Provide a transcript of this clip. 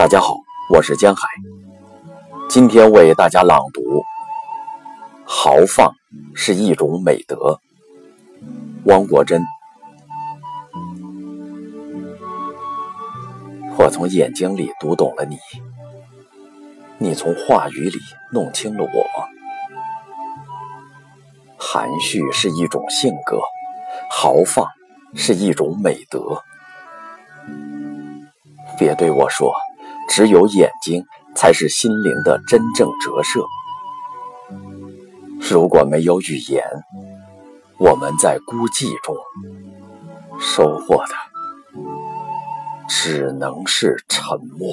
大家好，我是江海，今天为大家朗读《豪放是一种美德》。汪国真，我从眼睛里读懂了你，你从话语里弄清了我。含蓄是一种性格，豪放是一种美德。别对我说，只有眼睛才是心灵的真正折射。如果没有语言，我们在孤寂中收获的只能是沉默。